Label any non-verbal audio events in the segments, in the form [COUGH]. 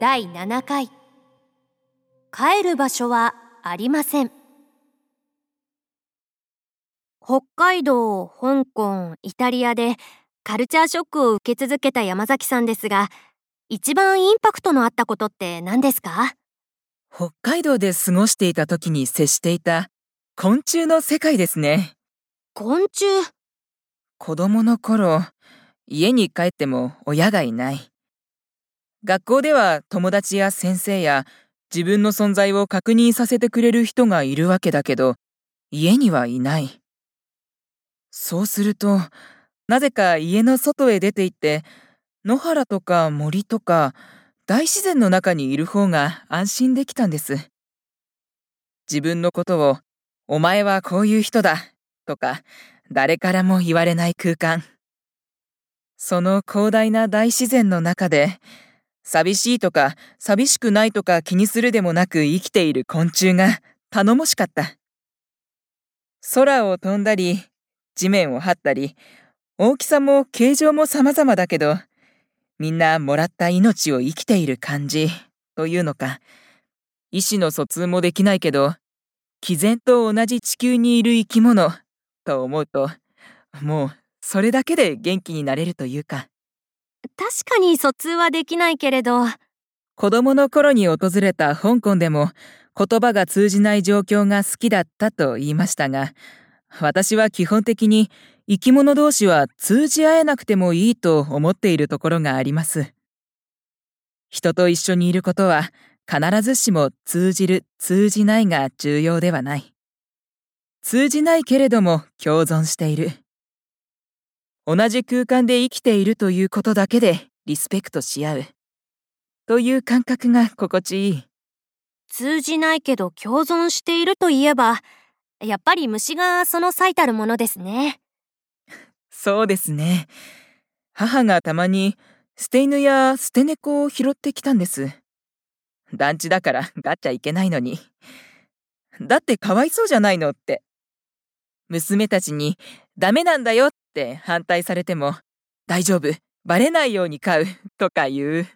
第7回帰る場所はありません北海道、香港、イタリアでカルチャーショックを受け続けた山崎さんですが一番インパクトのあったことって何ですか？北海道で過ごしていた時に接していた昆虫の世界ですね。昆虫？子供の頃、家に帰っても親がいない。学校では友達や先生や自分の存在を確認させてくれる人がいるわけだけど、家にはいない。そうすると、なぜか家の外へ出て行って、野原とか森とか大自然の中にいる方が安心できたんです。自分のことを、お前はこういう人だ、とか、誰からも言われない空間。その広大な大自然の中で、寂しいとか寂しくないとか気にするでもなく生きている昆虫が頼もしかった。空を飛んだり、地面を這ったり、大きさも形状も様々だけど、みんなもらった命を生きている感じというのか、意思の疎通もできないけど、毅然と同じ地球にいる生き物と思うと、もうそれだけで元気になれるというか。確かに疎通はできないけれど子供の頃に訪れた香港でも言葉が通じない状況が好きだったと言いましたが、私は基本的に生き物同士は通じ合えなくてもいいと思っているところがあります。人と一緒にいることは必ずしも通じる、通じないが重要ではない。通じないけれども共存している。同じ空間で生きているということだけでリスペクトし合う。という感覚が心地いい。通じないけど共存しているといえばやっぱり虫がその最たるものですね [LAUGHS] そうですね。母がたまに捨て犬や捨て猫を拾ってきたんです。団地だからガッチャいけないのに。だってかわいそうじゃないのって。娘たちにダメなんだよって反対されても大丈夫、バレないように飼うとか言う。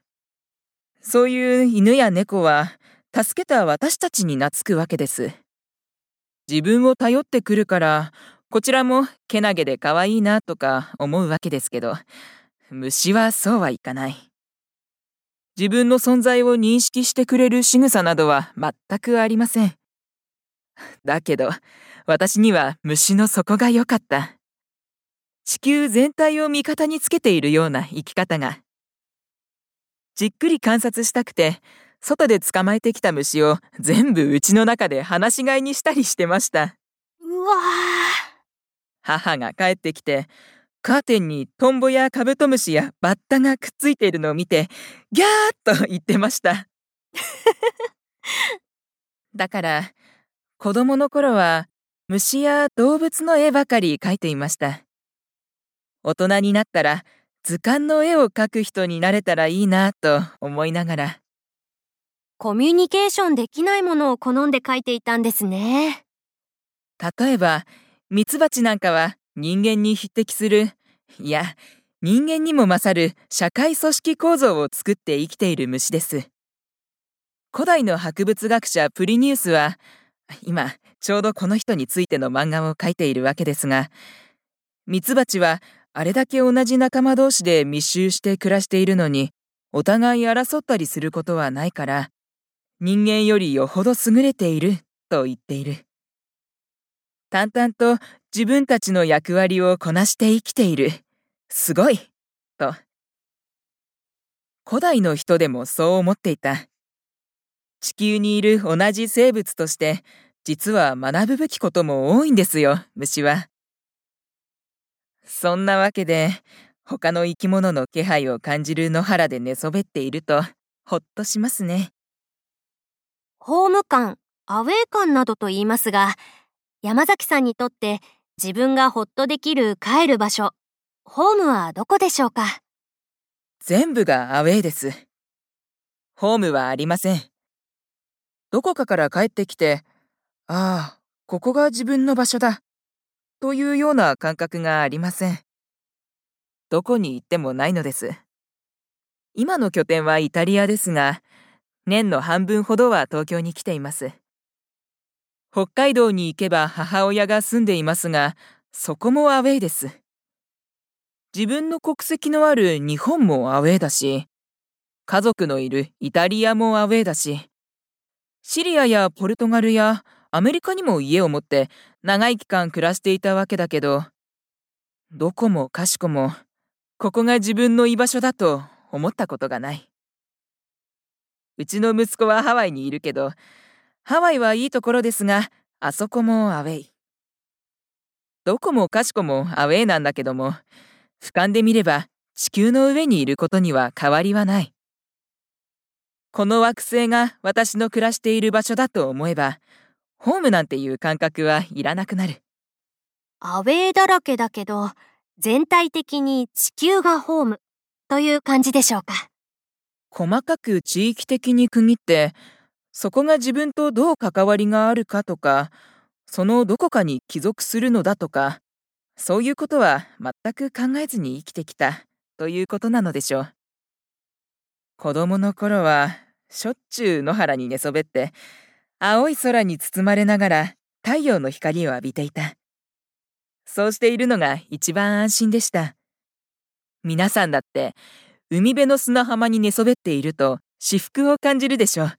そういう犬や猫は助けた私たちに懐くわけです。自分を頼ってくるからこちらもけなげで可愛いなとか思うわけですけど、虫はそうはいかない。自分の存在を認識してくれる仕草などは全くありません。だけど、私には虫の底が良かった。地球全体を味方につけているような生き方が。じっくり観察したくて、外で捕まえてきた虫を全部家の中で放し飼いにしたりしてました。うわ母が帰ってきて、カーテンにトンボやカブトムシやバッタがくっついているのを見て、ギャーっと言ってました。[LAUGHS] だから、子供の頃は虫や動物の絵ばかり描いていました。大人になったら図鑑の絵を描く人になれたらいいなと思いながら、コミュニケーションできないものを好んで書いていたんですね例えば、ミツバチなんかは人間に匹敵する、いや、人間にも勝る社会組織構造を作って生きている虫です。古代の博物学者プリニウスは、今、ちょうどこの人についての漫画を描いているわけですが、ミツバチはあれだけ同じ仲間同士で密集して暮らしているのに、お互い争ったりすることはないから、人間よりよほど優れていると言っている。淡々と自分たちの役割をこなして生きている。すごいと。古代の人でもそう思っていた。地球にいる同じ生物として、実は学ぶべきことも多いんですよ、虫は。そんなわけで、他の生き物の気配を感じる野原で寝そべっていると、ほっとしますね。ホーム感アウェー感などと言いますが山崎さんにとって自分がほっとできる帰る場所ホームはどこでしょうか？全部がアウェーです。ホームはありません。どこかから帰ってきて、ああ、ここが自分の場所だ、というような感覚がありません。どこに行ってもないのです。今の拠点はイタリアですが、年の半分ほどは東京に来ています。北海道に行けば母親が住んでいますが、そこもアウェイです。自分の国籍のある日本もアウェイだし、家族のいるイタリアもアウェイだし、シリアやポルトガルやアメリカにも家を持って長い期間暮らしていたわけだけど、どこもかしこも、ここが自分の居場所だと思ったことがない。うちの息子はハワイにいるけど、ハワイはいいところですが、あそこもアウェイ。どこもかしこもアウェイなんだけども、俯瞰で見れば地球の上にいることには変わりはない。この惑星が私の暮らしている場所だと思えば、ホームなんていう感覚はいらなくなる。アウェイだらけだけど、全体的に地球がホームという感じでしょうか。細かく地域的に区切って、そこが自分とどう関わりがあるかとか、そのどこかに帰属するのだとか、そういうことは全く考えずに生きてきたということなのでしょう。子供の頃はしょっちゅう野原に寝そべって、青い空に包まれながら太陽の光を浴びていた。そうしているのが一番安心でした。皆さんだって海辺の砂浜に寝そべっていると至福を感じるでしょう。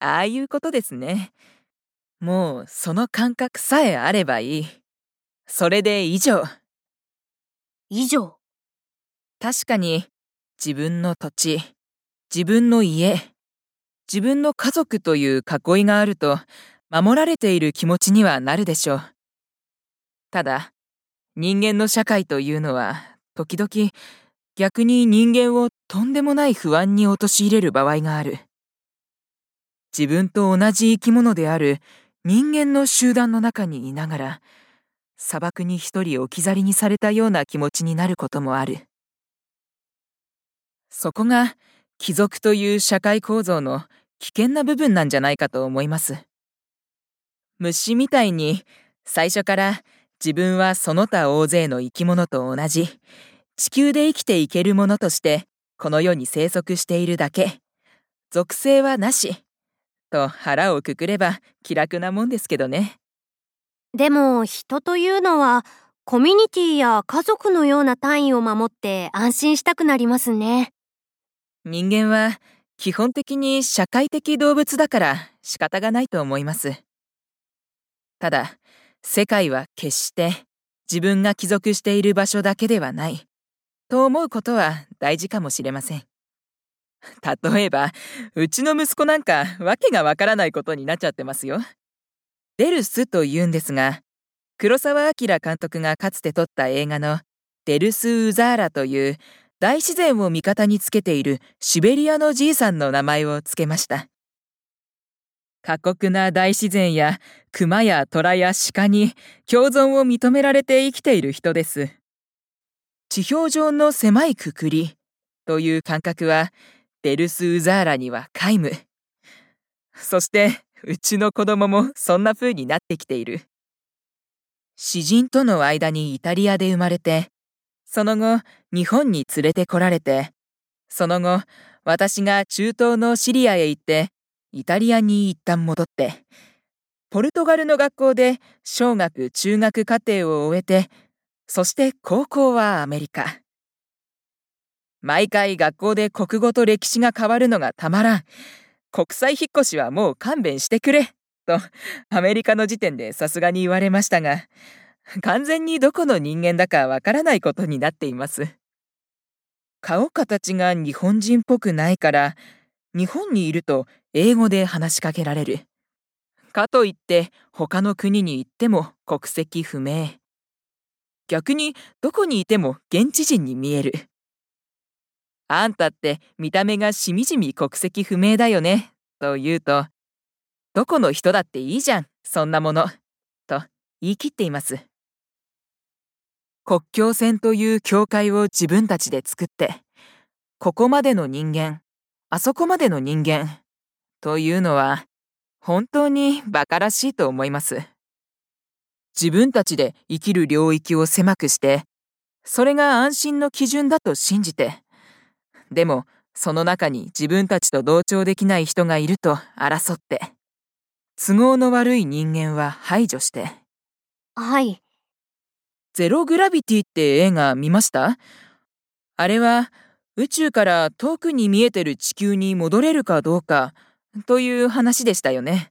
ああいうことですね。もうその感覚さえあればいい。それで以上。以上。確かに自分の土地、自分の家、自分の家族という囲いがあると守られている気持ちにはなるでしょう。ただ、人間の社会というのは時々逆に人間をとんでもない不安に陥れる場合がある。自分と同じ生き物である人間の集団の中にいながら、砂漠に一人置き去りにされたような気持ちになることもある。そこが貴族という社会構造の危険な部分なんじゃないかと思います。虫みたいに最初から自分はその他大勢の生き物と同じ地球で生きていけるものとしてこの世に生息しているだけ属性はなしと腹をくくれば気楽なもんですけどね。でも人というのはコミュニティや家族のような単位を守って安心したくなりますね。人間は基本的に社会的動物だから仕方がないと思います。ただ、世界は決して自分が帰属している場所だけではないと思うことは大事かもしれません。例えば、うちの息子なんかわけがわからないことになっちゃってますよ。デルスと言うんですが、黒澤明監督がかつて撮った映画のデルス・ウザーラという大自然を味方につけているシベリアのじいさんの名前を付けました。過酷な大自然や熊や虎や鹿に共存を認められて生きている人です。地表上の狭いくくりという感覚はデルス・ウザーラには皆無。そしてうちの子供もそんな風になってきている。詩人との間にイタリアで生まれて、その後日本に連れてこられて、その後私が中東のシリアへ行ってイタリアに一旦戻って、ポルトガルの学校で小学中学課程を終えて、そして高校はアメリカ。毎回学校で国語と歴史が変わるのがたまらん。国際引っ越しはもう勘弁してくれ。と、アメリカの時点でさすがに言われましたが、[LAUGHS] 完全にどこの人間だかわからないことになっています。顔形が日本人っぽくないから、日本にいると英語で話しかけられる。かといって他の国に行っても国籍不明。逆にどこにいても現地人に見える。あんたって見た目がしみじみ国籍不明だよね、と言うと、どこの人だっていいじゃん、そんなもの、と言い切っています。国境線という境界を自分たちで作って、ここまでの人間、あそこまでの人間、というのは、本当に馬鹿らしいと思います。自分たちで生きる領域を狭くして、それが安心の基準だと信じて、でも、その中に自分たちと同調できない人がいると争って、都合の悪い人間は排除して。はい。ゼログラビティって映画見ました？あれは宇宙から遠くに見えてる地球に戻れるかどうかという話でしたよね。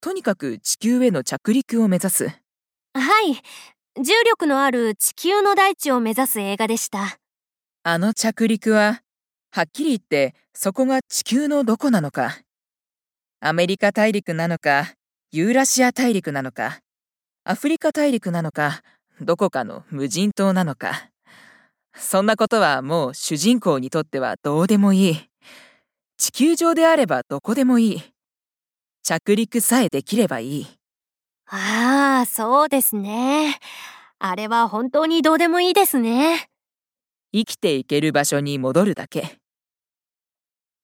とにかく地球への着陸を目指す。はい。重力のある地球の大地を目指す映画でした。あの着陸は、はっきり言ってそこが地球のどこなのか。アメリカ大陸なのか、ユーラシア大陸なのか、アフリカ大陸なのか、どこかの無人島なのか。そんなことはもう主人公にとってはどうでもいい。地球上であればどこでもいい。着陸さえできればいい。ああ、そうですね。あれは本当にどうでもいいですね。生きていける場所に戻るだけ。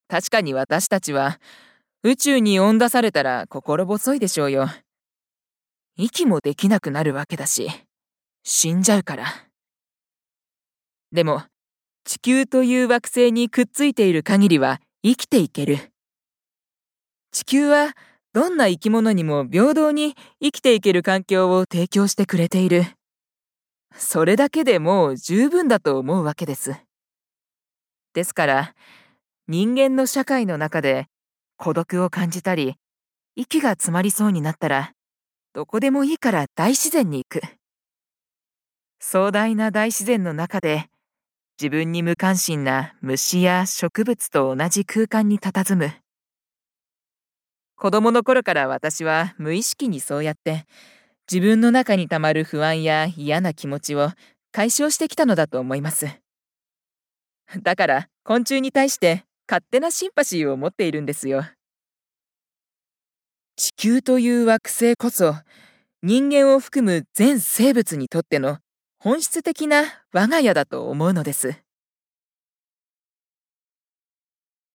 確かに私たちは宇宙に追ん出されたら心細いでしょうよ。息もできなくなるわけだし、死んじゃうから。でも、地球という惑星にくっついている限りは生きていける。地球はどんな生き物にも平等に生きていける環境を提供してくれている。それだけでもう十分だと思うわけです。ですから、人間の社会の中で孤独を感じたり、息が詰まりそうになったら、どこでもいいから大自然に行く。壮大な大自然の中で、自分に無関心な虫や植物と同じ空間に佇む。子供の頃から私は無意識にそうやって自分の中にたまる不安や嫌な気持ちを解消してきたのだと思います。だから昆虫に対して勝手なシンパシーを持っているんですよ。地球という惑星こそ人間を含む全生物にとっての本質的な我が家だと思うのです。